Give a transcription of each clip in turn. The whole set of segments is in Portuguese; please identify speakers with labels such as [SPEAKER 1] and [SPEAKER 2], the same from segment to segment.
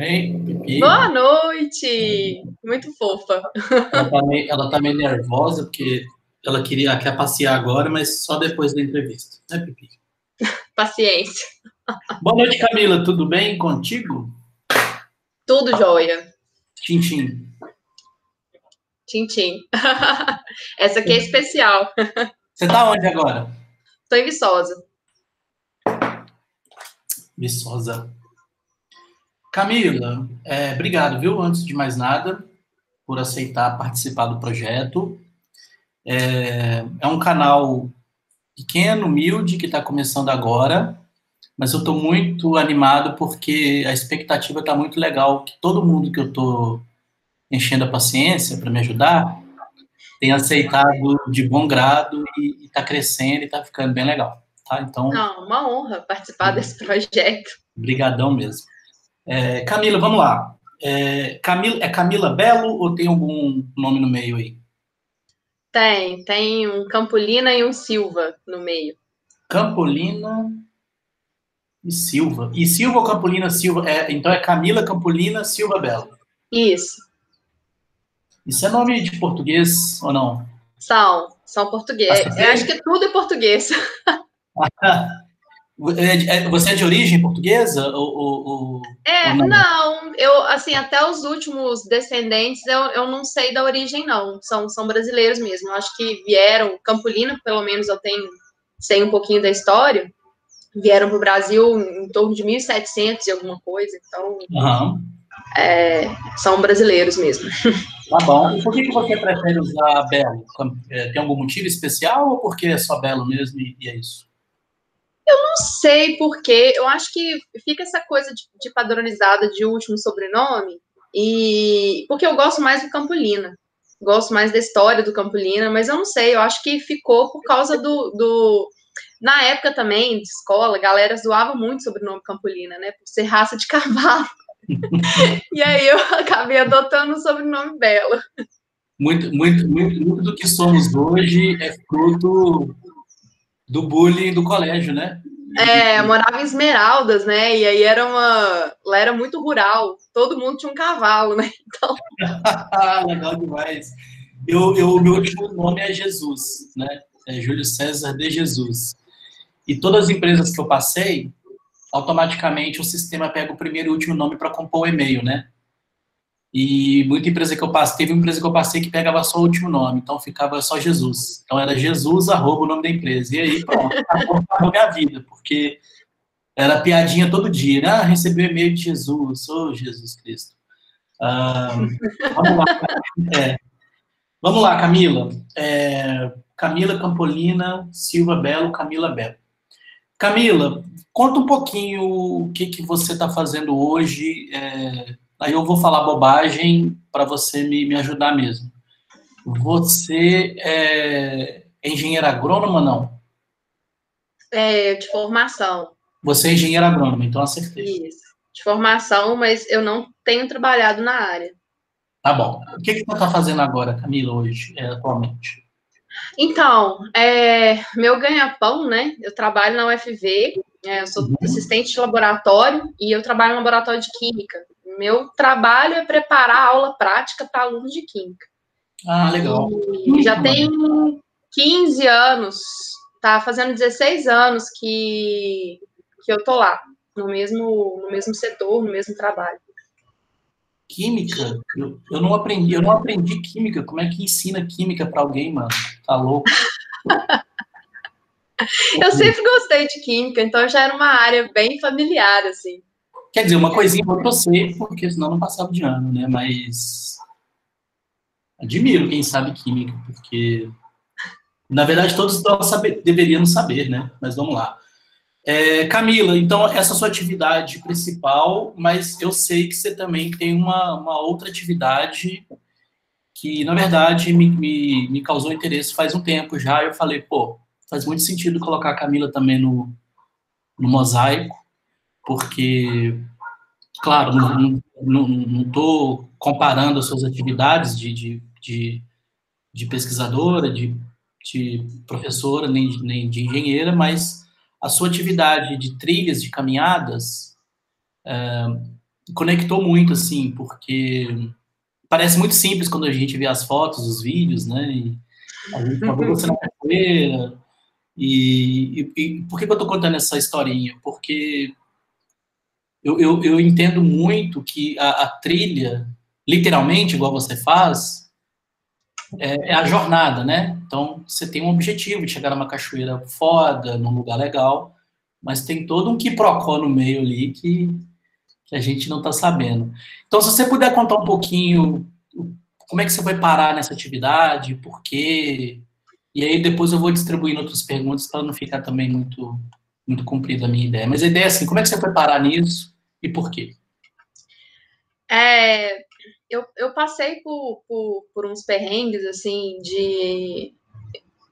[SPEAKER 1] Pipi?
[SPEAKER 2] Boa noite! Muito fofa.
[SPEAKER 1] Ela tá, meio, ela tá meio nervosa, porque ela queria quer passear agora, mas só depois da entrevista. Né, Pipi?
[SPEAKER 2] Paciência.
[SPEAKER 1] Boa noite, Camila. Tudo bem contigo?
[SPEAKER 2] Tudo jóia.
[SPEAKER 1] Tintim.
[SPEAKER 2] Tintim. Essa aqui é especial.
[SPEAKER 1] Você tá onde agora?
[SPEAKER 2] Tô em Viçosa.
[SPEAKER 1] Viçosa. Camila, é, obrigado, viu? Antes de mais nada, por aceitar participar do projeto. É, é um canal pequeno, humilde, que está começando agora, mas eu estou muito animado porque a expectativa está muito legal, que todo mundo que eu estou enchendo a paciência para me ajudar tem aceitado de bom grado e está crescendo e está ficando bem legal, tá? Então...
[SPEAKER 2] Não, uma honra participar desse projeto.
[SPEAKER 1] Obrigadão mesmo. É, Camila, vamos lá. É, Camila, é Camila Belo ou tem algum nome no meio aí?
[SPEAKER 2] Tem, tem um Campolina e um Silva no meio.
[SPEAKER 1] Campolina e Silva. E Silva ou Campolina Silva? É, então é Camila Campolina Silva Belo.
[SPEAKER 2] Isso.
[SPEAKER 1] Isso é nome de português ou não?
[SPEAKER 2] São, são português. Eu acho que tudo é português.
[SPEAKER 1] É, é, você é de origem portuguesa? Ou, ou,
[SPEAKER 2] é, ou não? não? eu, assim, até os últimos descendentes, eu, eu não sei da origem, não. São, são brasileiros mesmo. Eu acho que vieram, Campolina, pelo menos eu tenho, sei um pouquinho da história, vieram para o Brasil em torno de 1700 e alguma coisa, então
[SPEAKER 1] uhum.
[SPEAKER 2] é, são brasileiros mesmo.
[SPEAKER 1] Tá bom. E por que, que você prefere usar Belo? Tem algum motivo especial ou porque é só Belo mesmo e é isso?
[SPEAKER 2] Eu não sei porque, eu acho que fica essa coisa de, de, padronizada de último sobrenome, e porque eu gosto mais do Campolina, gosto mais da história do Campolina, mas eu não sei, eu acho que ficou por causa do. do na época também, de escola, a galera zoava muito sobre o nome Campolina, né, por ser raça de cavalo. e aí eu acabei adotando o sobrenome Bela.
[SPEAKER 1] Muito, muito, muito, muito do que somos hoje é fruto do bullying do colégio, né?
[SPEAKER 2] É, morava em Esmeraldas, né? E aí era uma. Lá era muito rural, todo mundo tinha um cavalo, né? Então.
[SPEAKER 1] Legal demais. Eu, eu, meu último nome é Jesus, né? É Júlio César de Jesus. E todas as empresas que eu passei, automaticamente o sistema pega o primeiro e último nome para compor o e-mail, né? E muita empresa que eu passei, teve uma empresa que eu passei que pegava só o último nome, então ficava só Jesus. Então era Jesus, arroba o nome da empresa. E aí, pronto, acabou a minha vida, porque era piadinha todo dia, né? Ah, recebi o e-mail de Jesus, ô oh, Jesus Cristo. Ah, vamos lá. É. Vamos lá, Camila. É, Camila Campolina Silva Belo, Camila Belo. Camila, conta um pouquinho o que, que você está fazendo hoje. É, Aí eu vou falar bobagem para você me, me ajudar mesmo. Você é engenheira agrônoma, não?
[SPEAKER 2] É, de formação.
[SPEAKER 1] Você é engenheira agrônoma, então acertei.
[SPEAKER 2] Isso, de formação, mas eu não tenho trabalhado na área.
[SPEAKER 1] Tá bom. O que, que você está fazendo agora, Camila, hoje, é, atualmente?
[SPEAKER 2] Então, é, meu ganha-pão, né? Eu trabalho na UFV, é, eu sou uhum. assistente de laboratório e eu trabalho no laboratório de química. Meu trabalho é preparar a aula prática para alunos de Química.
[SPEAKER 1] Ah, legal.
[SPEAKER 2] E já tem 15 anos, tá fazendo 16 anos que, que eu tô lá, no mesmo, no mesmo setor, no mesmo trabalho.
[SPEAKER 1] Química? Eu, eu não aprendi, eu não aprendi química. Como é que ensina química para alguém, mano? Tá louco?
[SPEAKER 2] eu sempre gostei de química, então já era uma área bem familiar, assim.
[SPEAKER 1] Quer dizer, uma coisinha eu sei, porque senão não passava de ano, né? Mas admiro quem sabe química, porque na verdade todos saber, deveríamos saber, né? Mas vamos lá. É, Camila, então essa é a sua atividade principal, mas eu sei que você também tem uma, uma outra atividade que, na verdade, me, me, me causou interesse faz um tempo já. Eu falei, pô, faz muito sentido colocar a Camila também no, no mosaico, porque, claro, não estou comparando as suas atividades de, de, de, de pesquisadora, de, de professora, nem, nem de engenheira, mas a sua atividade de trilhas, de caminhadas, é, conectou muito, assim, porque parece muito simples quando a gente vê as fotos, os vídeos, né? E a gente você na capoeira. E, e, e, por que, eu tô contando essa historinha? Porque eu, eu, eu entendo muito que a, a, trilha, literalmente, igual você faz, é, é, a jornada, né? Então, você tem um objetivo de chegar numa cachoeira foda, num lugar legal, mas tem todo um quiprocó no meio ali que, que a gente não está sabendo. Então, se você puder contar um pouquinho como é que você vai parar nessa atividade, por quê, e aí depois eu vou distribuindo outras perguntas para não ficar também muito muito comprida a minha ideia. Mas a ideia é assim, como é que você foi parar nisso e por quê?
[SPEAKER 2] É, eu, eu passei por, por, por uns perrengues, assim, de,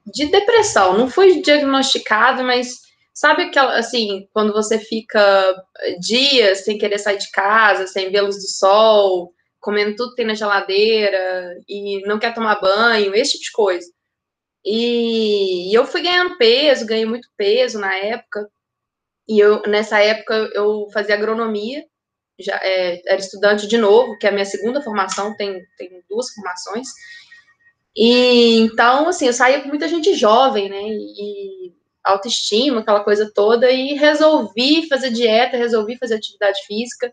[SPEAKER 2] de depressão. Não fui diagnosticado, mas sabe aquela, assim, quando você fica dias sem querer sair de casa, sem ver luz do sol, comendo tudo que tem na geladeira e não quer tomar banho, esse tipo de coisa. E, e eu fui ganhando peso, ganhei muito peso na época. E eu, nessa época, eu fazia agronomia, já é, era estudante de novo, que é a minha segunda formação, tem, tem duas formações. E então, assim, eu saía com muita gente jovem, né? E autoestima, aquela coisa toda, e resolvi fazer dieta, resolvi fazer atividade física.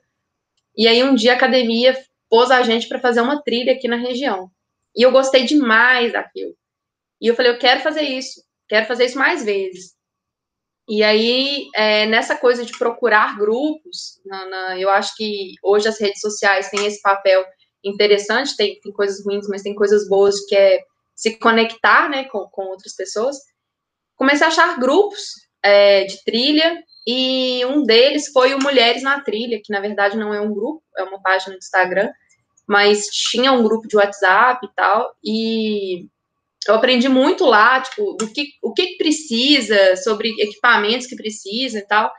[SPEAKER 2] E aí um dia a academia pôs a gente para fazer uma trilha aqui na região. E eu gostei demais daquilo. E eu falei, eu quero fazer isso, quero fazer isso mais vezes. E aí, é, nessa coisa de procurar grupos, na, na, eu acho que hoje as redes sociais têm esse papel interessante, tem, tem coisas ruins, mas tem coisas boas, que é se conectar né, com, com outras pessoas. Comecei a achar grupos é, de trilha, e um deles foi o Mulheres na Trilha, que na verdade não é um grupo, é uma página do Instagram, mas tinha um grupo de WhatsApp e tal, e eu aprendi muito lá, tipo, do que, o que precisa, sobre equipamentos que precisa e tal.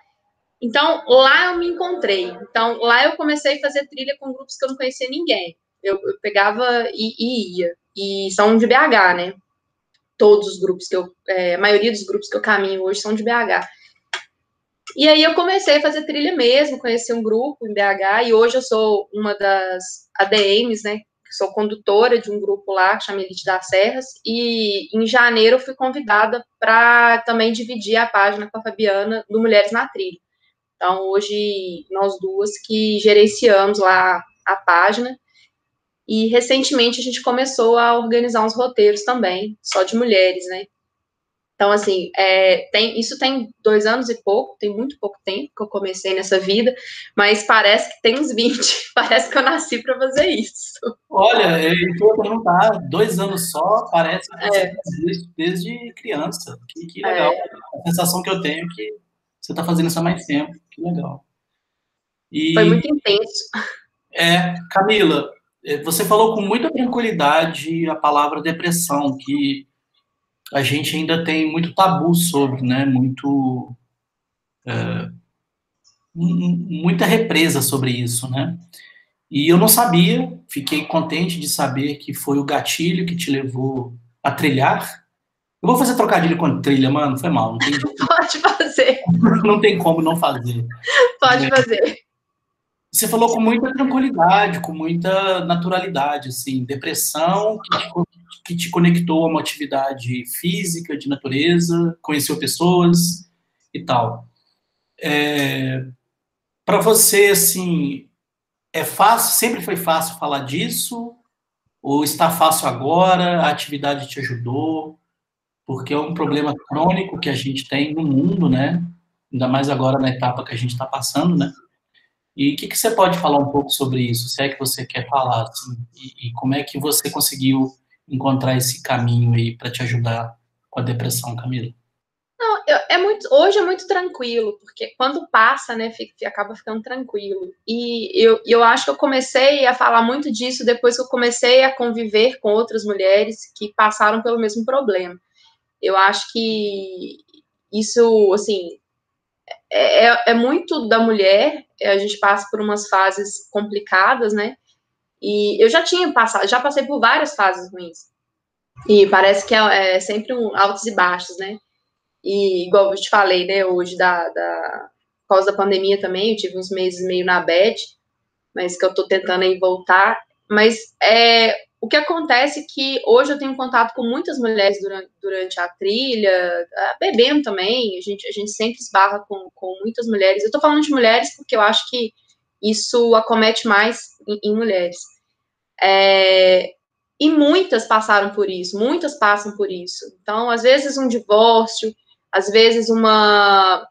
[SPEAKER 2] Então, lá eu me encontrei. Então, lá eu comecei a fazer trilha com grupos que eu não conhecia ninguém. Eu, eu pegava e, e, ia. E são de BH, né? Todos os grupos que eu. É, a maioria dos grupos que eu caminho hoje são de BH. E aí eu comecei a fazer trilha mesmo, conheci um grupo em BH, e hoje eu sou uma das ADMs, né? Sou condutora de um grupo lá que chama Elite das Serras, e em janeiro fui convidada para também dividir a página com a Fabiana do Mulheres na Trilha. Então, hoje, nós duas que gerenciamos lá a página, e recentemente a gente começou a organizar uns roteiros também, só de mulheres, né? Então, assim, é, tem, isso tem dois anos e pouco, tem muito pouco tempo que eu comecei nessa vida, mas parece que tem uns 20, parece que eu nasci para fazer isso.
[SPEAKER 1] Olha, eu vou perguntar, dois anos só, parece que você é. desde, desde criança. Que, que legal. É. A sensação que eu tenho é que você está fazendo isso há mais tempo, que legal.
[SPEAKER 2] E, Foi muito intenso.
[SPEAKER 1] É, Camila, é, você falou com muita tranquilidade a palavra depressão, que a gente ainda tem muito tabu sobre, né? Muito é, muita represa sobre isso, né? E eu não sabia, fiquei contente de saber que foi o gatilho que te levou a trilhar. Eu vou fazer trocadilho com trilha, mano, foi mal. Não tem...
[SPEAKER 2] Pode fazer.
[SPEAKER 1] não tem como não fazer.
[SPEAKER 2] Pode é. fazer.
[SPEAKER 1] Você falou com muita tranquilidade, com muita naturalidade, assim, depressão que te que te conectou a uma atividade física, de natureza, conheceu pessoas e tal. É, para você, assim, é fácil, sempre foi fácil falar disso? Ou está fácil agora? A atividade te ajudou? Porque é um problema crônico que a gente tem no mundo, né? Ainda mais agora na etapa que a gente está passando, né? E o que, que, você pode falar um pouco sobre isso, se é que você quer falar, assim, e, e como é que você conseguiu encontrar esse caminho aí para te ajudar com a depressão, Camila?
[SPEAKER 2] Não, eu, é muito, hoje é muito tranquilo, porque quando passa, né, fica, acaba ficando tranquilo. E eu, eu acho que eu comecei a falar muito disso depois que eu comecei a conviver com outras mulheres que passaram pelo mesmo problema. Eu acho que isso, assim, é, é, é muito da mulher, a gente passa por umas fases complicadas, né? E eu já tinha passado, já passei por várias fases ruins. E parece que é, é sempre um altos e baixos, né? E igual eu te falei, né, hoje da, da por causa da pandemia também, eu tive uns meses meio na bed. mas que eu estou tentando aí voltar. Mas é, o que acontece é que hoje eu tenho contato com muitas mulheres durante, durante a trilha, bebendo também, a gente, a gente sempre esbarra com, com muitas mulheres. Eu estou falando de mulheres porque eu acho que isso acomete mais em, em mulheres. É, e muitas passaram por isso, muitas passam por isso. Então, às vezes um divórcio, às vezes uma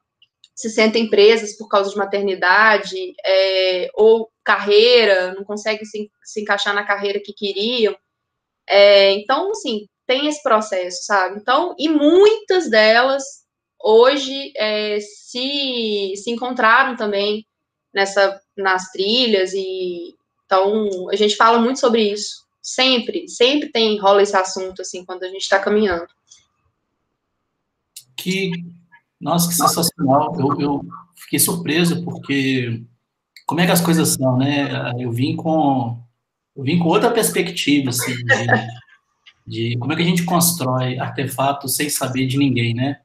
[SPEAKER 2] se sentem presas por causa de maternidade, é, ou carreira, não conseguem se, se, encaixar na carreira que queriam. É, então, assim, tem esse processo, sabe? Então, e muitas delas hoje é, se, se encontraram também nessa nas trilhas e então a gente fala muito sobre isso sempre sempre tem rola esse assunto assim quando a gente está caminhando
[SPEAKER 1] que nossa, que sensacional. Eu, eu fiquei surpreso porque como é que as coisas são, né? Eu vim com eu vim com outra perspectiva, assim, de, de como é que a gente constrói artefatos sem saber de ninguém, né?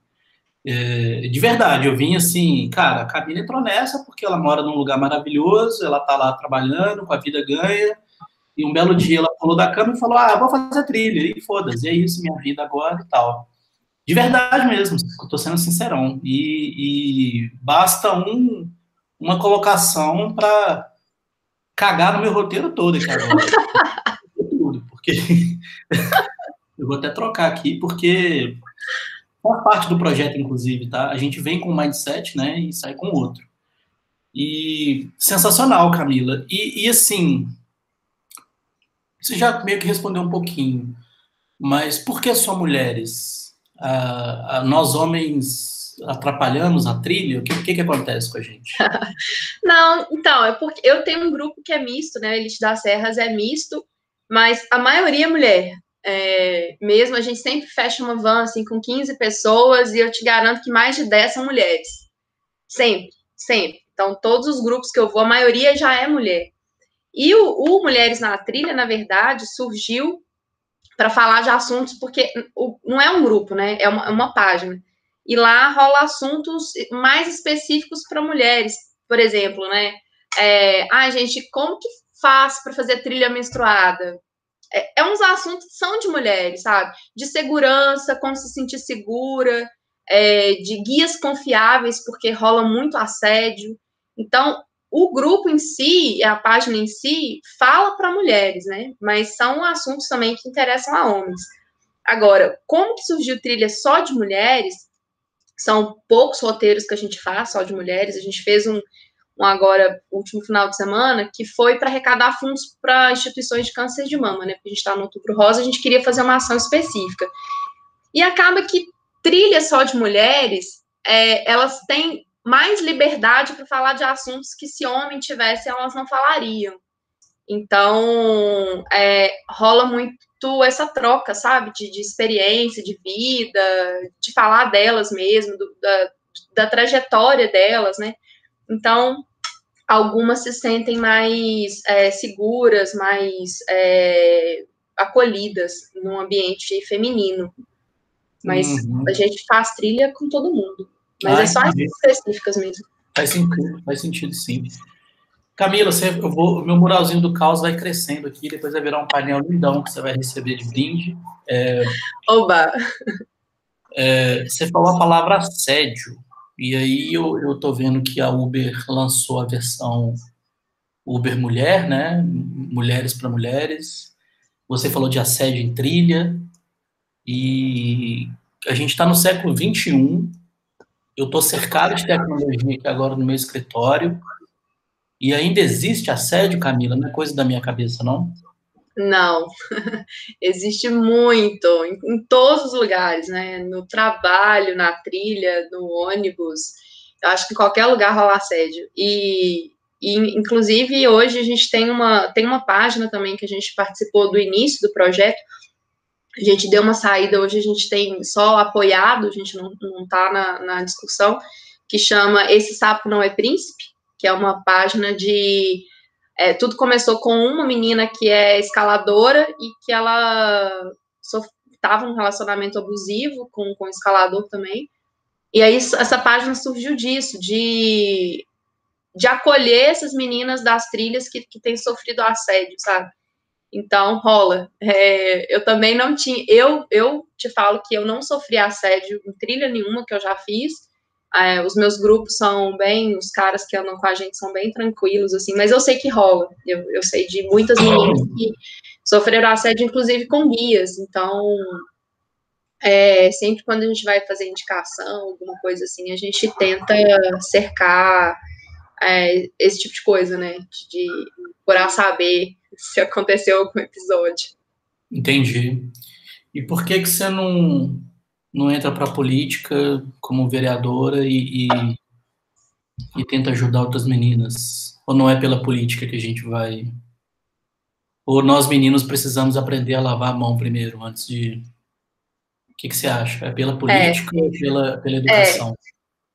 [SPEAKER 1] É, de verdade, eu vim assim, cara, a Camila entrou nessa porque ela mora num lugar maravilhoso, ela tá lá trabalhando, com a vida ganha, e um belo dia ela pulou da cama e falou, ah, vou fazer trilha, e foda-se, é isso, minha vida agora e tal. De verdade mesmo, estou sendo sincerão. E, e basta um, uma colocação para cagar no meu roteiro todo, cara. Tudo, porque eu vou até trocar aqui, porque faz parte do projeto, inclusive, tá? A gente vem com um mindset, né, e sai com outro. E sensacional, Camila. E, e assim, você já meio que respondeu um pouquinho, mas por que só mulheres? nós homens atrapalhamos a trilha? O que, que, que acontece com a gente?
[SPEAKER 2] Não, então, é porque eu tenho um grupo que é misto, né? Elite das Serras é misto, mas a maioria é mulher. É, mesmo a gente sempre fecha uma van assim com 15 pessoas e eu te garanto que mais de 10 são mulheres. Sempre, sempre. Então, todos os grupos que eu vou, a maioria já é mulher. E o, o Mulheres na Trilha, na verdade, surgiu para falar de assuntos, porque não é um grupo, né? É uma, é uma página. E lá rola assuntos mais específicos para mulheres, por exemplo, né? É, ah, gente, como que faz para fazer trilha menstruada? É, é uns assuntos que são de mulheres, sabe? De segurança, como se sentir segura, é, de guias confiáveis, porque rola muito assédio. Então, o grupo em si, a página em si, fala para mulheres, né? Mas são assuntos também que interessam a homens. Agora, como que surgiu trilha só de mulheres? São poucos roteiros que a gente faz só de mulheres. A gente fez um, um agora, último final de semana, que foi para arrecadar fundos para instituições de câncer de mama, né? Porque a gente está no Outubro Rosa, a gente queria fazer uma ação específica. E acaba que trilha só de mulheres, é, elas têm mais liberdade para falar de assuntos que se homem tivesse elas não falariam. Então, é, rola muito essa troca, sabe, de, de, experiência, de vida, de falar delas mesmo, do, da, da trajetória delas, né? Então, algumas se sentem mais é, seguras, mais é, acolhidas num ambiente feminino. Mas uhum. a gente faz trilha com todo mundo. Mas é só as específicas mesmo.
[SPEAKER 1] Faz sentido, faz sentido sim. Camila, você, eu vou, o meu muralzinho do caos vai crescendo aqui, depois vai virar um painel lindão que você vai receber de brinde. É,
[SPEAKER 2] Oba!
[SPEAKER 1] É, você falou a palavra assédio, e aí eu, eu tô vendo que a Uber lançou a versão Uber Mulher, né? Mulheres para mulheres. Você falou de assédio em trilha, e a gente está no século 21 eu estou cercado de tecnologia aqui agora no meu escritório. E ainda existe assédio, Camila? Não é coisa da minha cabeça, não?
[SPEAKER 2] Não, existe muito, em, em, todos os lugares, né? No trabalho, na trilha, no ônibus. Eu acho que em qualquer lugar rola assédio. E, e, inclusive, hoje a gente tem uma, tem uma página também que a gente participou do início do projeto, a gente deu uma saída, hoje a gente tem só apoiado, a gente não, não tá na, na discussão, que chama Esse Sapo Não é Príncipe, que é uma página de. É, tudo começou com uma menina que é escaladora e que ela estava num relacionamento abusivo com, com o escalador também. E aí essa página surgiu disso, de, de acolher essas meninas das trilhas que, que têm sofrido assédio, sabe? Então, rola. É, eu também não tinha. Eu, eu te falo que eu não sofri assédio em trilha nenhuma que eu já fiz. É, os meus grupos são bem. Os caras que andam com a gente são bem tranquilos, assim, mas eu sei que rola. Eu, eu sei de muitas meninas que sofreram assédio, inclusive com guias. Então, é, sempre quando a gente vai fazer indicação, alguma coisa assim, a gente tenta cercar é, esse tipo de coisa, né? De, de procurar saber se aconteceu algum episódio.
[SPEAKER 1] Entendi. E por que que você não, não entra para a política como vereadora e, e, e tenta ajudar outras meninas? Ou não é pela política que a gente vai... Ou nós meninos precisamos aprender a lavar a mão primeiro, antes de... O que, que você acha? É pela política é, ou pela, pela educação?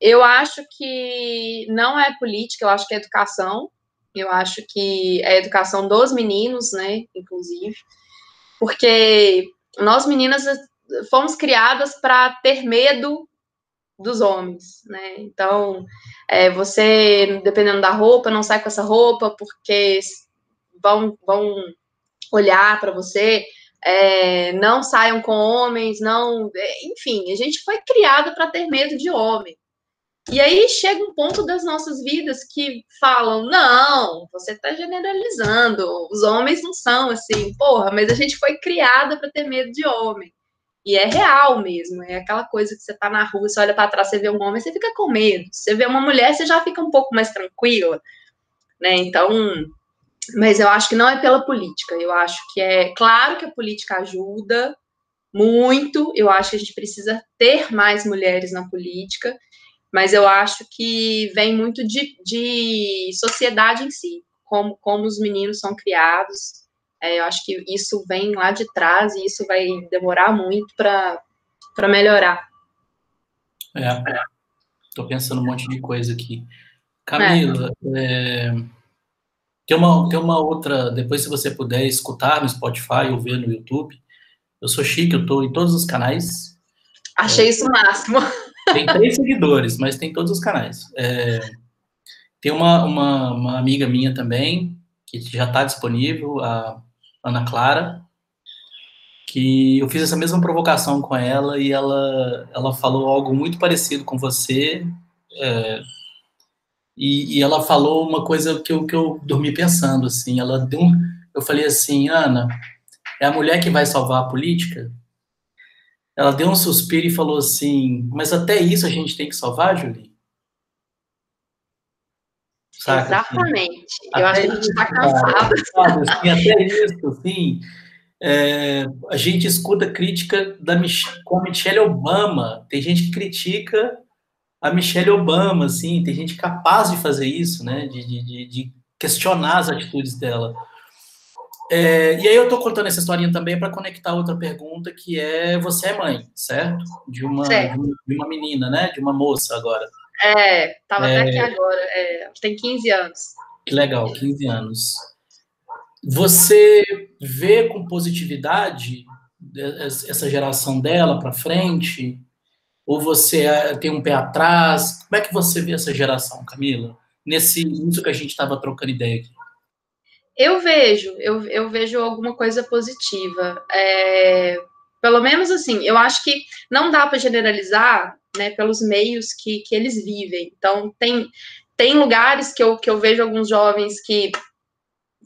[SPEAKER 2] É, eu acho que não é política, eu acho que é educação. Eu acho que é a educação dos meninos, né, inclusive, porque nós meninas fomos criadas para ter medo dos homens, né? Então, é, você, dependendo da roupa, não sai com essa roupa porque vão, vão olhar para você. É, não saiam com homens, não. É, enfim, a gente foi criada para ter medo de homem. E aí chega um ponto das nossas vidas que falam: não, você está generalizando, os homens não são assim, porra, mas a gente foi criada para ter medo de homem. E é real mesmo, é aquela coisa que você está na rua, você olha para trás, você vê um homem, você fica com medo. Você vê uma mulher, você já fica um pouco mais tranquila, né? Então, mas eu acho que não é pela política, eu acho que é claro que a política ajuda muito, eu acho que a gente precisa ter mais mulheres na política mas eu acho que vem muito de, de sociedade em si, como, como os meninos são criados. É, eu acho que isso vem lá de trás e isso vai demorar muito para melhorar.
[SPEAKER 1] É, estou pensando um monte de coisa aqui. Camila, é. É, tem, uma, tem uma outra, depois se você puder escutar no Spotify ou ver no YouTube, eu sou chique, eu estou em todos os canais.
[SPEAKER 2] Achei isso o máximo.
[SPEAKER 1] Tem três seguidores, mas tem todos os canais. É, tem uma, uma, uma, amiga minha também, que já está disponível, a Ana Clara, que eu fiz essa mesma provocação com ela e ela, ela falou algo muito parecido com você. É, e, e, ela falou uma coisa que eu, que eu dormi pensando, assim, ela deu um, eu falei assim, Ana, é a mulher que vai salvar a política? Ela deu um suspiro e falou assim: Mas até isso a gente tem que salvar, Julie?
[SPEAKER 2] Saca, Exatamente. Assim, eu acho que a gente está cansado.
[SPEAKER 1] Assim, até isso, assim. É, a gente escuta crítica da Mich com a Michelle Obama. Tem gente que critica a Michelle Obama, assim, tem gente capaz de fazer isso, né? De, de, de questionar as atitudes dela. É, e aí eu estou contando essa historinha também para conectar outra pergunta, que é você é mãe, certo? De uma, certo. De uma menina, né? De uma moça agora.
[SPEAKER 2] É, estava é, até aqui agora. É, tem 15 anos.
[SPEAKER 1] Que legal, 15 anos. Você vê com positividade essa geração dela para frente? Ou você é, tem um pé atrás? Como é que você vê essa geração, Camila? Nesse isso que a gente estava trocando ideia aqui.
[SPEAKER 2] Eu vejo, eu, eu vejo alguma coisa positiva. É, pelo menos assim, eu acho que não dá para generalizar né, pelos meios que, que eles vivem. Então, tem, tem lugares que eu, que eu vejo alguns jovens que,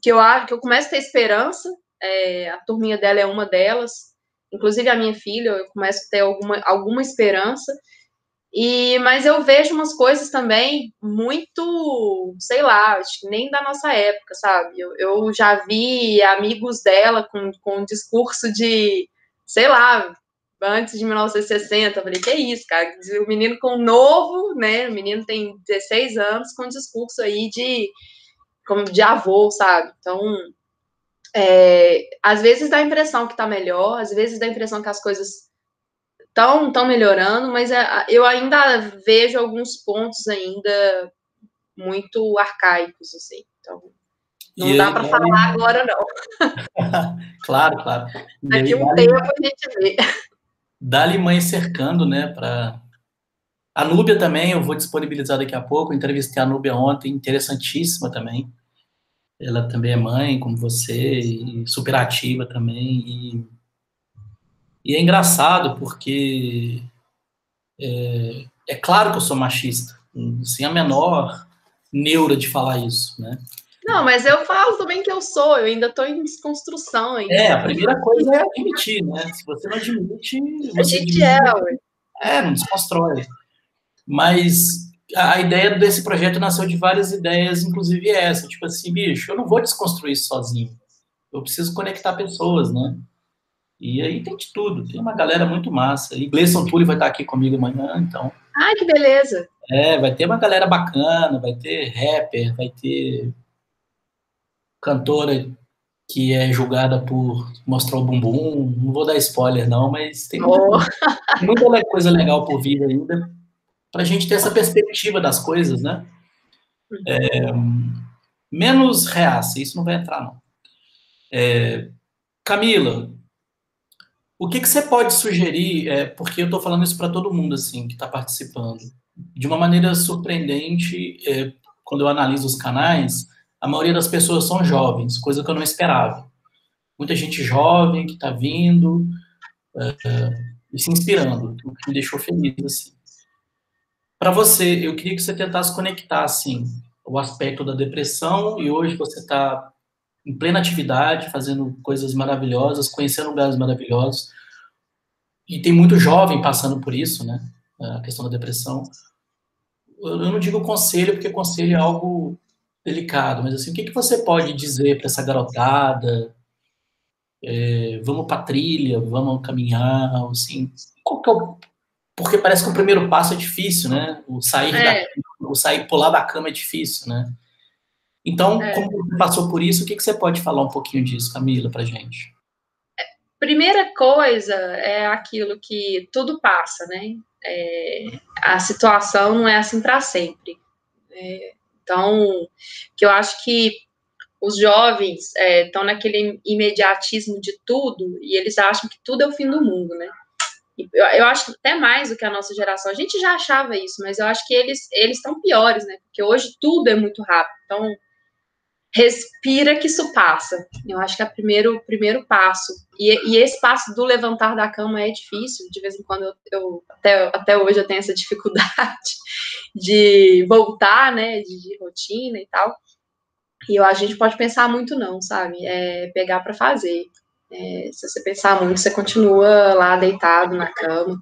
[SPEAKER 2] que, eu, que eu começo a ter esperança, é, a turminha dela é uma delas, inclusive a minha filha, eu começo a ter alguma, alguma esperança, e, mas eu vejo umas coisas também muito, sei lá, acho que nem da nossa época, sabe? Eu, eu já vi amigos dela com, com um discurso de, sei lá, antes de 1960. Eu falei, que isso, cara? O menino com novo, né? O menino tem 16 anos com um discurso aí de, como de avô, sabe? Então, é, às vezes dá a impressão que tá melhor, às vezes dá a impressão que as coisas estão estão melhorando, mas é, eu ainda vejo alguns pontos ainda muito arcaicos, assim. Então, não e dá para falar agora, não.
[SPEAKER 1] claro, claro.
[SPEAKER 2] Daqui um tempo a gente vê.
[SPEAKER 1] Dá-lhe mãe cercando, né, para A Núbia também, eu vou disponibilizar daqui a pouco. Entrevistei a Núbia ontem, interessantíssima também. Ela também é mãe, como você, e super ativa também. E, e é engraçado porque é, é, claro que eu sou machista, sem a menor neura de falar isso, né?
[SPEAKER 2] Não, mas eu falo também que eu sou, eu ainda estou em desconstrução ainda.
[SPEAKER 1] É, a primeira coisa é admitir, né? Se você não admite, você.
[SPEAKER 2] A gente é, ué.
[SPEAKER 1] É, não desconstrói. Mas a ideia desse projeto nasceu de várias ideias, inclusive essa. Tipo assim, bicho, eu não vou desconstruir isso sozinho. Eu preciso conectar pessoas, né? E aí tem de tudo. Tem uma galera muito massa. E Gleison Tully vai estar aqui comigo amanhã, então.
[SPEAKER 2] Ai, que beleza!
[SPEAKER 1] É, vai ter uma galera bacana, vai ter rapper, vai ter cantora que é julgada por mostrar o bumbum. Não vou dar spoiler, não, mas tem muita, oh. muita coisa legal por vir ainda para a gente ter essa perspectiva das coisas, né? É, menos reaça, isso não vai entrar, não. É, Camila, o que, que você pode sugerir, é, porque eu estou falando isso para todo mundo, assim, que está participando, de uma maneira surpreendente, é, quando eu analiso os canais, a maioria das pessoas são jovens, coisa que eu não esperava. Muita gente jovem que está vindo é, e se inspirando, o que me deixou feliz, assim. Para você, eu queria que você tentasse conectar, assim, o aspecto da depressão e hoje você está em plena atividade, fazendo coisas maravilhosas, conhecendo lugares maravilhosos. E tem muito jovem passando por isso, né? A questão da depressão. Eu não digo conselho, porque conselho é algo delicado, mas assim, o que, que você pode dizer para essa garotada? É, vamos para trilha, vamos caminhar, assim, qual que é o porque parece que o primeiro passo é difícil, né? O sair, é. da, o sair pular da cama é difícil, né? Então, é. como você passou por isso, o que, que você pode falar um pouquinho disso, Camila, para gente?
[SPEAKER 2] Primeira coisa é aquilo que tudo passa, né? É, a situação não é assim para sempre. É, então, que eu acho que os jovens estão é, naquele imediatismo de tudo e eles acham que tudo é o fim do mundo, né? eu, eu acho que até mais do que a nossa geração. A gente já achava isso, mas eu acho que eles eles estão piores, né? Porque hoje tudo é muito rápido. Então, respira que isso passa. Eu acho que é o primeiro, primeiro passo. E, e, esse passo do levantar da cama é difícil. De vez em quando eu, eu até, até hoje eu tenho essa dificuldade de voltar, né? De, de rotina e tal. E eu, a gente pode pensar muito não, sabe? É pegar para fazer. É, se você pensar muito, você continua lá deitado na cama.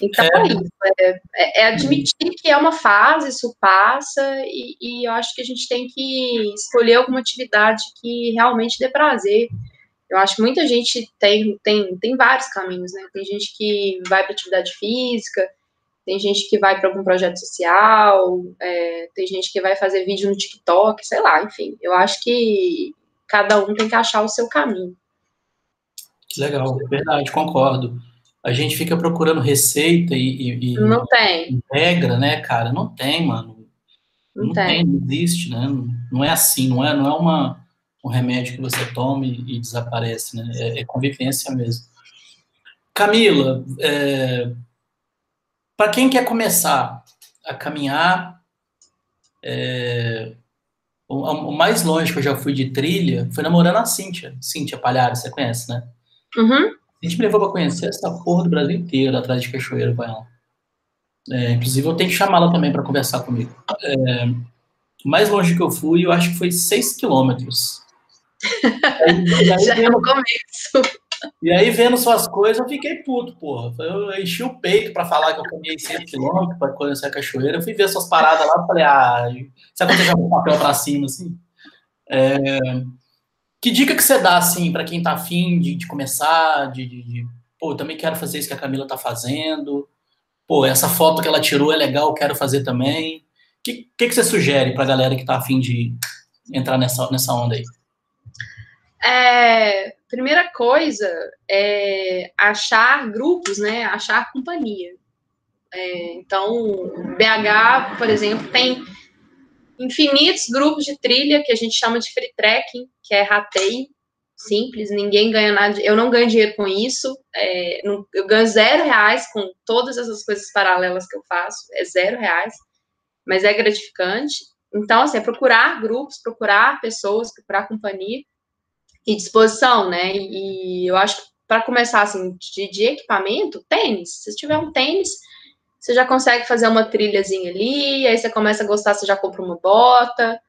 [SPEAKER 2] Então é, é isso, é, é, é, admitir que é uma fase, isso passa, e, e, eu acho que a gente tem que escolher alguma atividade que realmente dê prazer. Eu acho que muita gente tem, tem, tem vários caminhos, né? Tem gente que vai para atividade física, tem gente que vai para algum projeto social, é, tem gente que vai fazer vídeo no TikTok, sei lá, enfim. Eu acho que cada um tem que achar o seu caminho.
[SPEAKER 1] Legal, verdade, concordo. A gente fica procurando receita e,
[SPEAKER 2] e não tem
[SPEAKER 1] regra, né, cara? Não tem, mano. Não, não tem. tem. não existe, né? Não é assim, não é, não é uma, um remédio que você tome e desaparece, né? É, é convivência mesmo. Camila, é, para quem quer começar a caminhar, é, o, o, mais longe que eu já fui de trilha foi namorando a Cíntia, Cíntia Palhares, você conhece, né?
[SPEAKER 2] Uhum.
[SPEAKER 1] A gente me levou para conhecer essa porra do Brasil inteiro atrás de cachoeira com ela. É, inclusive, eu tenho que chamá-la também para conversar comigo. É, mais longe que eu fui, eu acho que foi 6 quilômetros.
[SPEAKER 2] Já é o começo.
[SPEAKER 1] E aí, vendo suas coisas, eu fiquei puto, porra. Eu enchi o peito para falar que eu caminhei 100 quilômetros para conhecer a cachoeira. Eu fui ver suas paradas lá e falei, ah, sabe quando você joga o papel para cima, assim? É, que dica que você dá, assim, para quem tá afim de, de começar, de, de, de, pô, eu também quero fazer isso que a Camila tá fazendo, pô, essa foto que ela tirou é legal, quero fazer também. O que, que, que você sugere pra galera que tá afim de entrar nessa, nessa onda aí?
[SPEAKER 2] É, primeira coisa é achar grupos, né? Achar companhia. É, então, BH, por exemplo, tem infinitos grupos de trilha que a gente chama de free trekking, que é rateio. simples, ninguém ganha nada, eu não ganho dinheiro com isso, é, não, eu ganho zero reais com todas essas coisas paralelas que eu faço, é zero reais, mas é gratificante. Então, assim, é procurar grupos, procurar pessoas, procurar companhia e disposição, né? E eu acho que para começar, assim, de, de, equipamento, tênis. Se tiver um tênis, você já consegue fazer uma trilhazinha ali, aí você começa a gostar, você já compra uma bota,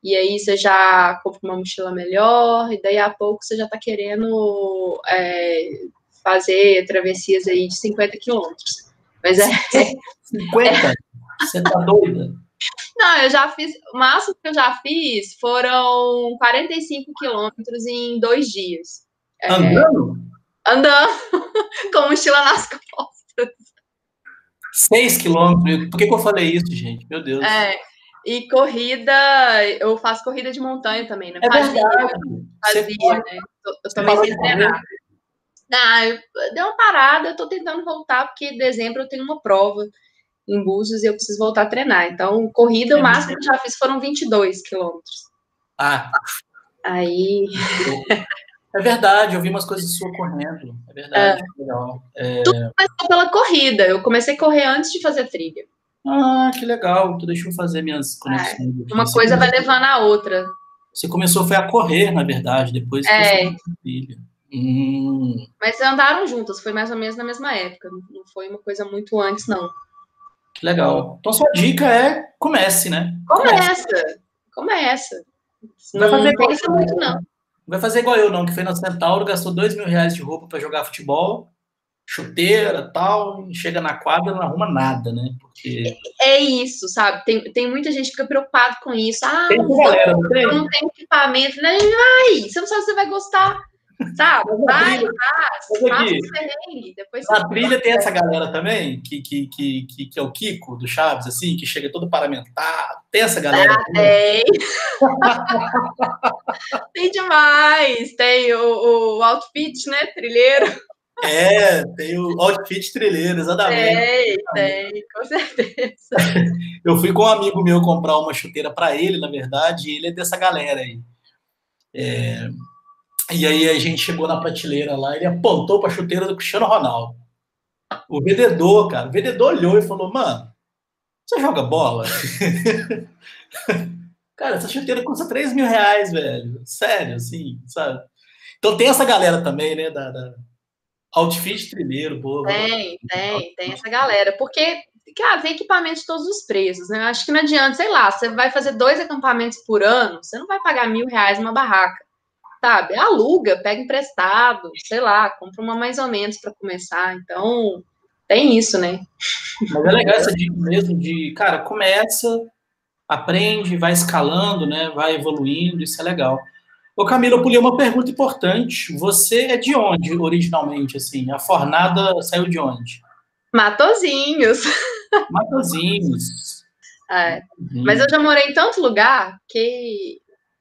[SPEAKER 2] e aí você já compra uma mochila melhor, e daí a pouco você já está querendo é, fazer travessias aí de 50 quilômetros. Mas é.
[SPEAKER 1] 50? Você tá doida?
[SPEAKER 2] Não, eu já fiz. O máximo que eu já fiz foram 45 quilômetros em dois dias.
[SPEAKER 1] É, andando?
[SPEAKER 2] Andando, com mochila nas costas.
[SPEAKER 1] 6 quilômetros. Por que, que eu falei isso, gente? Meu Deus.
[SPEAKER 2] É. E corrida, eu faço corrida de montanha também, né?
[SPEAKER 1] É fazia,
[SPEAKER 2] fazia, né? Eu, também sem treinar. Ah, eu dei uma parada, eu tô tentando voltar, porque em dezembro eu tenho uma prova em Búzios e eu preciso voltar a treinar. Então, corrida, é o máximo que eu já fiz foram 22 quilômetros.
[SPEAKER 1] Ah.
[SPEAKER 2] Aí.
[SPEAKER 1] É verdade, eu vi umas coisas suas correndo. É verdade, é. legal. É...
[SPEAKER 2] Tudo começou pela corrida. Eu comecei a correr antes de fazer trilha.
[SPEAKER 1] Ah, que legal. Então deixa eu fazer minhas conexões.
[SPEAKER 2] É, uma coisa vai levando a outra.
[SPEAKER 1] Você começou foi a correr, na verdade, depois
[SPEAKER 2] é.
[SPEAKER 1] filha. Hum.
[SPEAKER 2] Mas andaram juntas, foi mais ou menos na mesma época. Não foi uma coisa muito antes, não.
[SPEAKER 1] Que legal. Então sua dica é comece, né?
[SPEAKER 2] Começa. Começa.
[SPEAKER 1] Não vai fazer pensa muito, não. Não vai fazer igual eu, não, que foi na Centauro, gastou dois mil reais de roupa para jogar futebol chuteira tal, chega na quadra não arruma nada, né? Porque...
[SPEAKER 2] É isso, sabe? Tem, tem muita gente que fica preocupado com isso. Ah,
[SPEAKER 1] tem galera,
[SPEAKER 2] não,
[SPEAKER 1] tem?
[SPEAKER 2] não tem equipamento. Né? Vai, você não sabe se você vai gostar. Sabe? Vai, faz, faz
[SPEAKER 1] o Depois Na trilha tem essa galera também, que, que, que, que, que é o Kiko do Chaves, assim, que chega todo paramentado. Tem essa galera.
[SPEAKER 2] Ah, tem. tem demais. Tem o, o outfit, né? Trilheiro.
[SPEAKER 1] É, tem o outfit trilheiro, exatamente.
[SPEAKER 2] Tem, tem, com certeza.
[SPEAKER 1] Eu fui com um amigo meu comprar uma chuteira para ele, na verdade, e ele é dessa galera aí. É, e aí a gente chegou na prateleira lá, ele apontou para a chuteira do Cristiano Ronaldo. O vendedor, cara, o vendedor olhou e falou: Mano, você joga bola? cara, essa chuteira custa 3 mil reais, velho. Sério, assim, sabe? Então tem essa galera também, né, da, da Outfit trilheiro, boa.
[SPEAKER 2] Tem, tem, tem essa galera. Porque, cara, tem equipamento de todos os preços, né? Acho que não adianta, sei lá, você vai fazer dois acampamentos por ano, você não vai pagar mil reais numa barraca, sabe? Aluga, pega emprestado, sei lá, compra uma mais ou menos para começar. Então, tem isso, né?
[SPEAKER 1] Mas é legal essa dica mesmo de, cara, começa, aprende, vai escalando, né? Vai evoluindo, isso é legal. Ô Camila, eu pulei uma pergunta importante. Você é de onde, originalmente, assim? A fornada saiu de onde?
[SPEAKER 2] Matozinhos.
[SPEAKER 1] Matozinhos.
[SPEAKER 2] É. Uhum. Mas eu já morei em tanto lugar que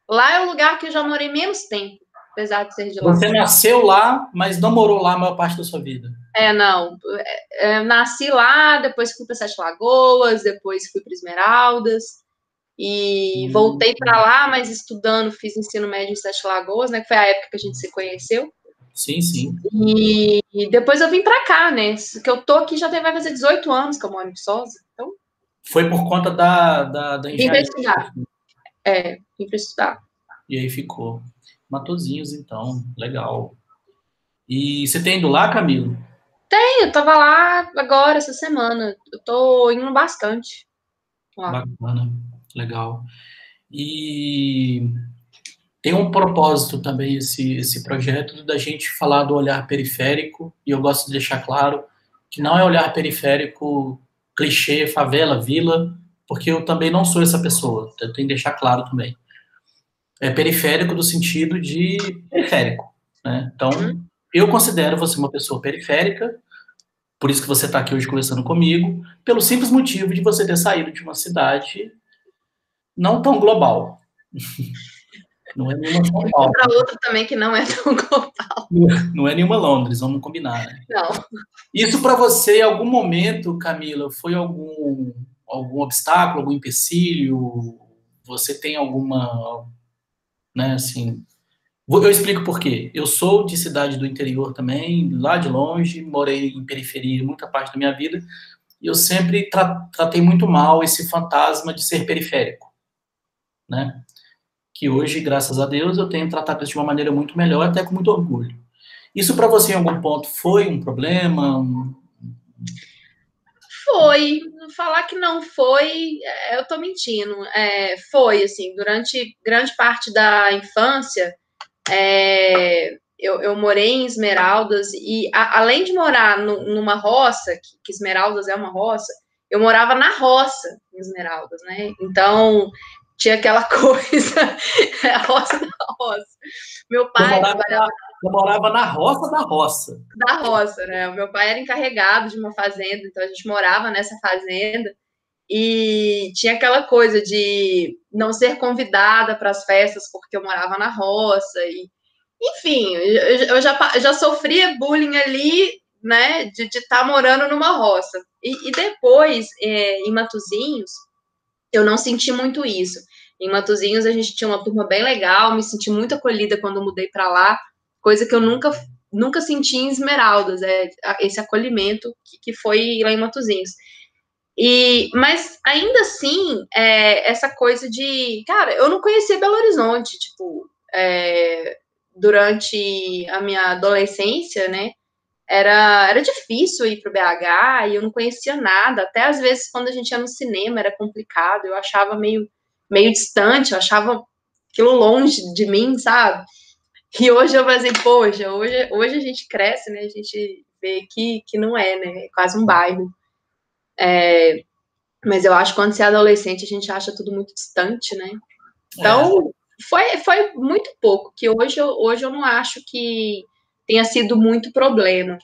[SPEAKER 2] lá é o lugar que eu já morei menos tempo, apesar de ser de lá.
[SPEAKER 1] Você nasceu lá, mas não morou lá a maior parte da sua vida.
[SPEAKER 2] É, não. É, é nasci lá, depois fui para Sete Lagoas, depois fui para Esmeraldas. E hum. voltei para lá, mas estudando, fiz ensino médio em Sete Lagoas, né? Que foi a época que a gente se conheceu.
[SPEAKER 1] Sim, sim.
[SPEAKER 2] E, e depois eu vim para cá, né? Que eu tô aqui já vai fazer 18 anos que eu moro em Viçosa. Então.
[SPEAKER 1] Foi por conta da, da, da
[SPEAKER 2] engenharia. Vim estudar. É, vim para estudar.
[SPEAKER 1] E aí ficou. Matozinhos, então, legal. E você tem indo lá, Camilo?
[SPEAKER 2] Tenho, eu tava lá agora, essa semana. Eu tô indo bastante.
[SPEAKER 1] Lá. Bacana legal. E tem um propósito também esse, esse projeto da gente falar do olhar periférico, e eu gosto de deixar claro que não é olhar periférico clichê, favela, vila, porque eu também não sou essa pessoa, eu tenho que deixar claro também. É periférico do sentido de periférico, né? Então, eu considero você uma pessoa periférica, por isso que você está aqui hoje conversando comigo, pelo simples motivo de você ter saído de uma cidade não tão global. Não é nenhuma São Paulo.
[SPEAKER 2] Para outra também que não é tão global.
[SPEAKER 1] Não é nenhuma Londres, vamos combinar, né?
[SPEAKER 2] Não.
[SPEAKER 1] Isso para você, em algum momento, Camila, foi algum, algum obstáculo, algum empecilho? Você tem alguma, né, assim, Eu explico por quê. Eu sou de cidade do interior também, lá de longe, morei em periferia muita parte da minha vida, e eu sempre tra tratei muito mal esse fantasma de ser periférico, né? Que hoje, graças a Deus, eu tenho tratado isso de uma maneira muito melhor, até com muito orgulho. Isso para você, em algum ponto, foi um problema?
[SPEAKER 2] Foi. Falar que não foi, é, eu tô mentindo. É, foi, assim, durante grande parte da infância, é, eu, eu, morei em Esmeraldas e, a, além de morar no, numa roça, que, que, Esmeraldas é uma roça, eu morava na roça em Esmeraldas, né? Então, tinha aquela coisa, a roça da roça. Meu pai
[SPEAKER 1] trabalhava eu morava na roça da roça.
[SPEAKER 2] Da roça, né? O meu pai era encarregado de uma fazenda, então a gente morava nessa fazenda e tinha aquela coisa de não ser convidada para as festas porque eu morava na roça e enfim, eu, já, já sofria bullying ali, né, de estar tá morando numa roça. E, e depois, é, em Matozinhos, eu não senti muito isso. Em Matozinhos, a gente tinha uma turma bem legal, me senti muito acolhida quando mudei para lá, coisa que eu nunca nunca senti em Esmeraldas, é esse acolhimento que, que foi lá em Matozinhos. E, mas ainda assim, é, essa coisa de, cara, eu não conhecia Belo Horizonte, tipo, é, durante a minha adolescência, né? Era, era difícil ir para o BH e eu não conhecia nada. Até às vezes, quando a gente ia no cinema, era complicado. Eu achava meio, meio distante, eu achava aquilo longe de mim, sabe? E hoje eu falei assim, poxa, hoje, hoje a gente cresce, né? A gente vê que, que não é, né? É quase um bairro. É, mas eu acho que quando você é adolescente, a gente acha tudo muito distante, né? Então, é. foi, foi muito pouco, que hoje eu, hoje eu não acho que tenha sido muito problema.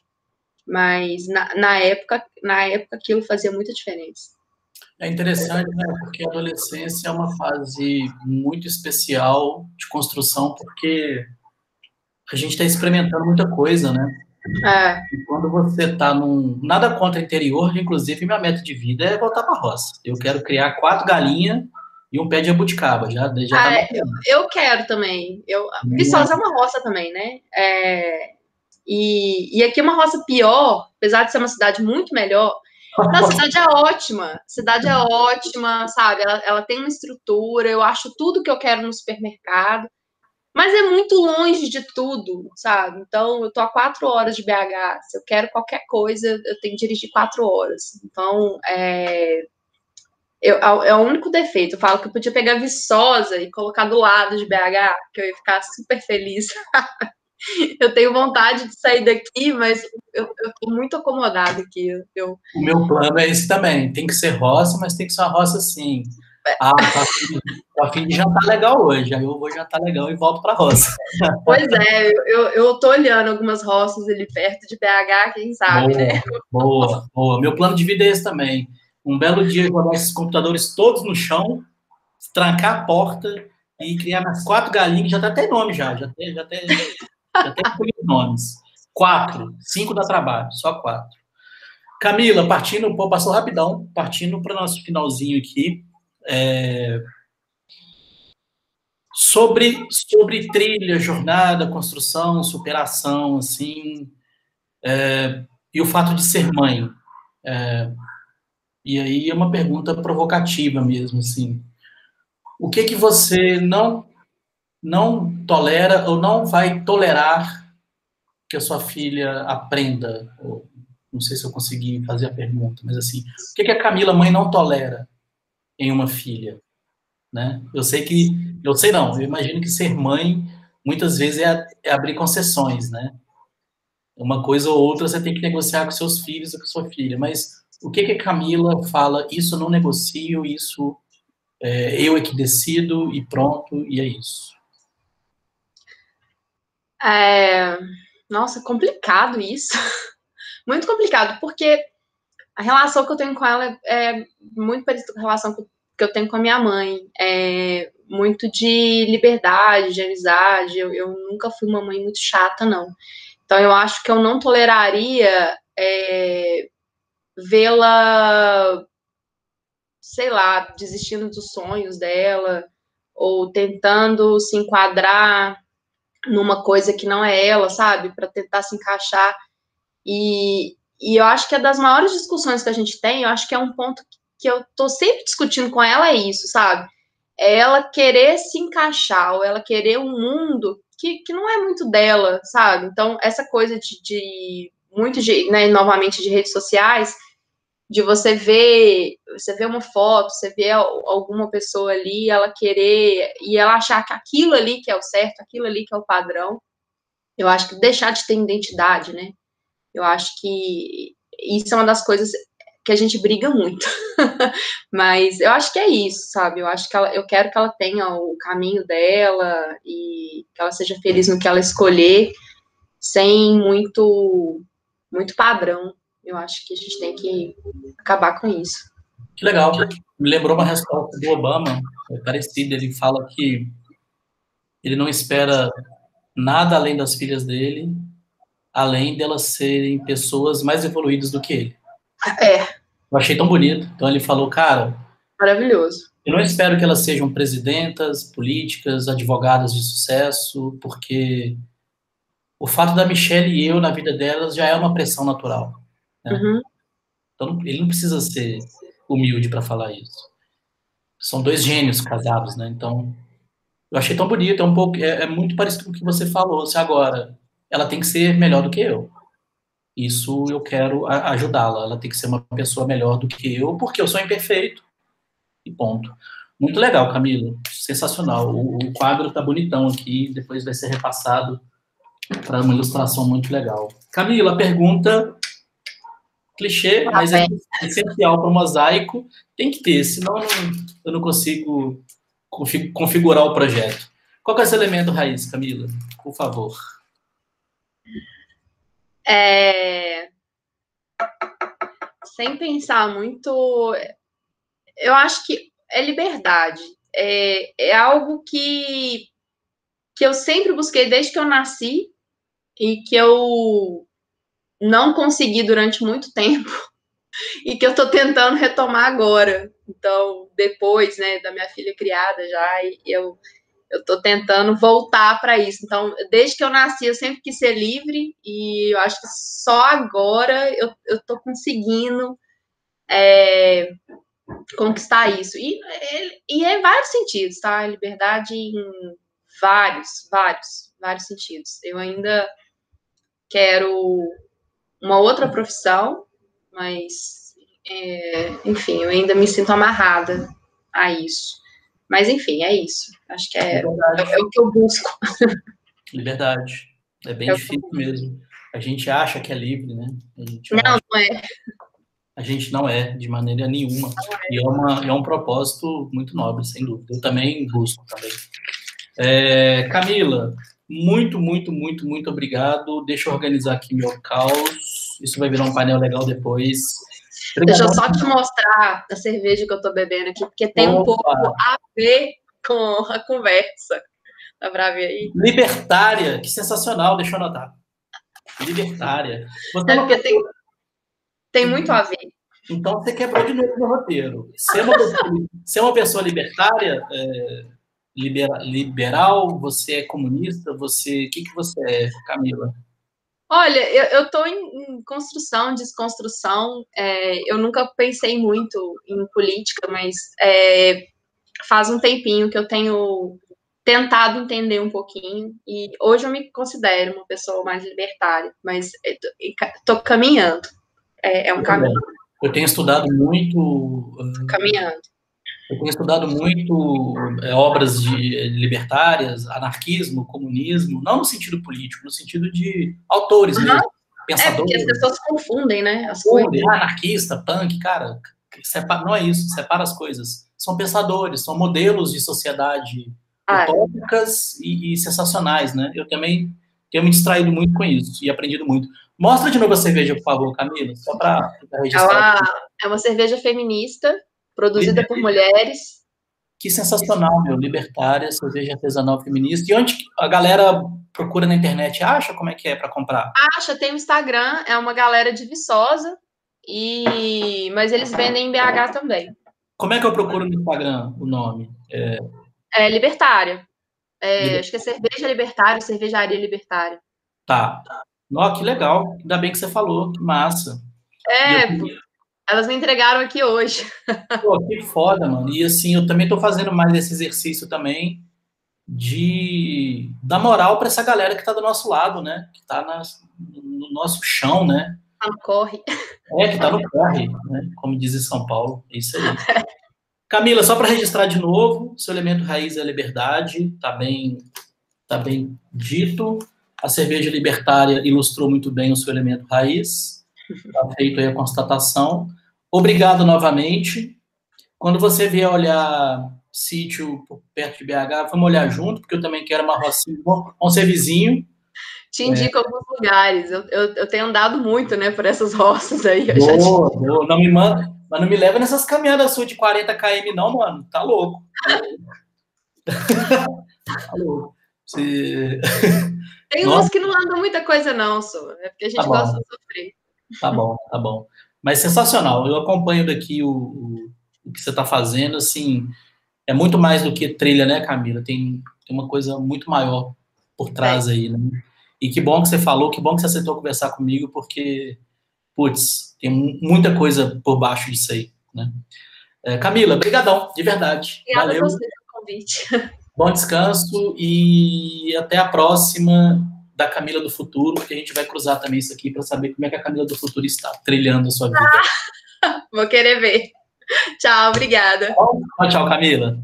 [SPEAKER 2] Mas na, na época, na época aquilo fazia muita diferença.
[SPEAKER 1] É interessante, né? Porque a adolescência é uma fase muito especial de construção, porque a gente está experimentando muita coisa, né? É. E quando você está num. Nada contra o interior, inclusive, minha meta de vida é voltar para a roça. Eu quero criar quatro galinhas e um pé de abuticaba. Já, já
[SPEAKER 2] tá ah, tá eu, eu, quero também. Eu, Viçosa é uma roça também, né? É, e, e aqui é uma roça pior, apesar de ser uma cidade muito melhor. a cidade é ótima. A cidade é ótima, sabe? Ela, ela tem uma estrutura, eu acho tudo que eu quero no supermercado. Mas é muito longe de tudo, sabe? Então, eu tô a quatro horas de BH. Se eu quero qualquer coisa, eu tenho que dirigir quatro horas. Então, é, eu, é o único defeito. Eu falo que eu podia pegar Viçosa e colocar do lado de BH, que eu ia ficar super feliz. eu tenho vontade de sair daqui, mas eu, eu tô muito acomodada aqui. Eu...
[SPEAKER 1] O meu plano é esse também. Tem que ser roça, mas tem que ser uma roça assim ah, tá a fim de jantar legal hoje. Aí eu vou jantar legal e volto para a roça.
[SPEAKER 2] Pois é, eu, eu tô olhando algumas roças ali perto de BH, quem sabe,
[SPEAKER 1] boa,
[SPEAKER 2] né?
[SPEAKER 1] Boa, boa. Meu plano de vida é esse também. Um belo dia jogar esses computadores todos no chão, trancar a porta e criar mais quatro galinhas. Já tá até nome já, já tem, já tem, já tem nomes. Quatro, cinco dá trabalho, só quatro. Camila, partindo, pô, passou rapidão, partindo para o nosso finalzinho aqui. É, sobre, sobre trilha, jornada, construção, superação, assim, é, e o fato de ser mãe. É, e aí é uma pergunta provocativa mesmo, assim. O que que você não não tolera ou não vai tolerar que a sua filha aprenda? Não sei se eu consegui fazer a pergunta, mas assim, o que que a Camila mãe não tolera em uma filha, né? Eu sei que, eu sei não, eu imagino que ser mãe muitas vezes é, é abrir concessões, né? Uma coisa ou outra você tem que negociar com seus filhos ou com sua filha, mas o que que a Camila fala? Isso eu não negocio, isso é, eu é que decido e pronto, e é isso.
[SPEAKER 2] É, nossa, complicado isso. Muito complicado, porque a relação que eu tenho com ela é muito parecida com a relação que eu tenho com a minha mãe. É muito de liberdade, de amizade. Eu, eu nunca fui uma mãe muito chata, não. Então, eu acho que eu não toleraria é, vê-la, sei lá, desistindo dos sonhos dela, ou tentando se enquadrar numa coisa que não é ela, sabe? Para tentar se encaixar. E, e eu acho que é das maiores discussões que a gente tem, eu acho que é um ponto que eu tô sempre discutindo com ela é isso, sabe? É ela querer se encaixar, ou ela querer um mundo que, que não é muito dela, sabe? Então, essa coisa de, de muito de, né, novamente, de redes sociais, de você ver, você ver uma foto, você ver alguma pessoa ali, ela querer, e ela achar que aquilo ali que é o certo, aquilo ali que é o padrão, eu acho que deixar de ter identidade, né? Eu acho que isso é uma das coisas que a gente briga muito. Mas eu acho que é isso, sabe? Eu acho que ela, eu quero que ela tenha o caminho dela e que ela seja feliz no que ela escolher, sem muito muito padrão. Eu acho que a gente tem que acabar com isso.
[SPEAKER 1] Que legal. Me lembrou uma resposta do Obama, é parecida. Ele fala que ele não espera nada além das filhas dele, além delas serem pessoas mais evoluídas do que ele.
[SPEAKER 2] É.
[SPEAKER 1] Eu achei tão bonito. Então ele falou, cara.
[SPEAKER 2] Maravilhoso.
[SPEAKER 1] Eu não espero que elas sejam presidentas, políticas, advogadas de sucesso, porque o fato da Michelle e eu na vida delas já é uma pressão natural. Né? Uhum. Então ele não precisa ser humilde para falar isso. São dois gênios casados, né? Então eu achei tão bonito, é um pouco, é, é muito parecido com o que você falou. Se agora ela tem que ser melhor do que eu. Isso eu quero ajudá-la. Ela tem que ser uma pessoa melhor do que eu, porque eu sou imperfeito. E ponto. Muito legal, Camila. Sensacional. O, o quadro tá bonitão aqui, depois vai ser repassado para uma ilustração muito legal. Camila, pergunta clichê, ah, mas é essencial para o mosaico. Tem que ter, senão eu não, eu não consigo configurar o projeto. Qual é esse elemento raiz, Camila? Por favor.
[SPEAKER 2] É... Sem pensar muito, eu acho que é liberdade. É, é algo que, que eu sempre busquei desde que eu nasci e que eu não consegui durante muito tempo e que eu estou tentando retomar agora. Então, depois, né, da minha filha criada já, eu eu estou tentando voltar para isso. Então, desde que eu nasci, eu sempre quis ser livre e eu acho que só agora eu estou conseguindo é, conquistar isso. E, e é em vários sentidos, tá? Liberdade em vários, vários, vários sentidos. Eu ainda quero uma outra profissão, mas, é, enfim, eu ainda me sinto amarrada a isso. Mas, enfim, é isso. Acho que é, é, é o que eu busco.
[SPEAKER 1] Liberdade. É bem é difícil mesmo. A gente acha que é livre, né?
[SPEAKER 2] não, não é.
[SPEAKER 1] A gente não é, de maneira nenhuma. É. E é, uma, é um propósito muito nobre, sem dúvida. Eu também busco também. É, Camila, muito, muito, muito, muito obrigado. Deixa eu organizar aqui meu caos. Isso vai virar um painel legal depois.
[SPEAKER 2] Deixa eu só te mostrar a cerveja que eu tô bebendo aqui, porque tem Opa. um pouco a ver com a conversa. Dá pra ver aí?
[SPEAKER 1] Libertária, que sensacional, deixa eu anotar. Libertária.
[SPEAKER 2] Você é porque tem, tem muito a ver.
[SPEAKER 1] Então você quebrou de novo no roteiro. Ser uma pessoa, ser uma pessoa libertária, é, libera, liberal, você é comunista, você. O que, que você é, Camila?
[SPEAKER 2] Olha, eu estou em, em, construção, desconstrução. É, eu nunca pensei muito em política, mas é, faz um tempinho que eu tenho tentado entender um pouquinho. E hoje eu me considero uma pessoa mais libertária, mas estou caminhando. É, é, um caminho.
[SPEAKER 1] Eu tenho estudado muito.
[SPEAKER 2] Caminhando.
[SPEAKER 1] Eu tenho estudado muito é, obras de é, libertárias, anarquismo, comunismo, não no sentido político, no sentido de autores uhum. mesmo,
[SPEAKER 2] pensadores. É, porque as pessoas confundem, né? As coisas.
[SPEAKER 1] Anarquista, punk, cara, separa, não é isso, separa as coisas. São pensadores, são modelos de sociedade ah, é. utópicas é. e, e, sensacionais, né? Eu também tenho me distraído muito com isso e aprendido muito. Mostra de novo a cerveja, por favor, Camila, só para
[SPEAKER 2] registrar. Ela é uma cerveja feminista, produzida por mulheres.
[SPEAKER 1] Que sensacional, meu, libertária, cerveja artesanal feminista. E onde a galera procura na internet? Acha como é que é para comprar?
[SPEAKER 2] Acha, tem o Instagram, é uma galera de Viçosa, e mas eles vendem em BH também.
[SPEAKER 1] Como é que eu procuro no Instagram o nome?
[SPEAKER 2] É, é libertária. É, acho que é cerveja libertária, cervejaria libertária.
[SPEAKER 1] Tá. Ó, que legal. Ainda bem que você falou, que massa.
[SPEAKER 2] É, eu... elas me entregaram aqui hoje.
[SPEAKER 1] Pô, que foda, mano. E assim, eu também tô fazendo mais esse exercício também de dar moral para essa galera que tá do nosso lado, né? Que tá nas, no nosso chão, né?
[SPEAKER 2] Tá no corre.
[SPEAKER 1] É, que tá no corre, né? Como diz em São Paulo. É isso aí. Camila, só para registrar de novo, seu elemento raiz é a liberdade, tá bem, tá bem dito. A cerveja libertária ilustrou muito bem o seu elemento raiz. Está feito aí a constatação. Obrigado novamente. Quando você vier olhar sítio perto de BH, vamos olhar junto, porque eu também quero uma rocinha. Vamos ser vizinho.
[SPEAKER 2] Te indico é. alguns lugares. Eu, eu, eu, tenho andado muito, né, por essas roças aí.
[SPEAKER 1] Boa, te... boa. Não me manda, mas não me leva nessas caminhadas suas de 40 km, não, mano. Tá louco. tá louco. Você...
[SPEAKER 2] Tem Nossa. uns que não andam muita coisa, não, só. É porque a gente tá gosta de sofrer.
[SPEAKER 1] Tá bom, tá bom. Mas sensacional. Eu acompanho daqui o, o, o que você está fazendo, assim, é muito mais do que trilha, né, Camila? Tem, tem uma coisa muito maior por trás é. aí, né? E que bom que você falou, que bom que você aceitou conversar comigo, porque, putz, tem muita coisa por baixo disso aí, né? É, Camila, brigadão, de verdade.
[SPEAKER 2] Obrigada Valeu. a você pelo convite.
[SPEAKER 1] Bom descanso e até a próxima da Camila do Futuro, porque a gente vai cruzar também isso aqui para saber como é que a Camila do Futuro está trilhando a sua vida.
[SPEAKER 2] Ah, vou querer ver. Tchau, obrigada.
[SPEAKER 1] Tchau, tchau, Camila.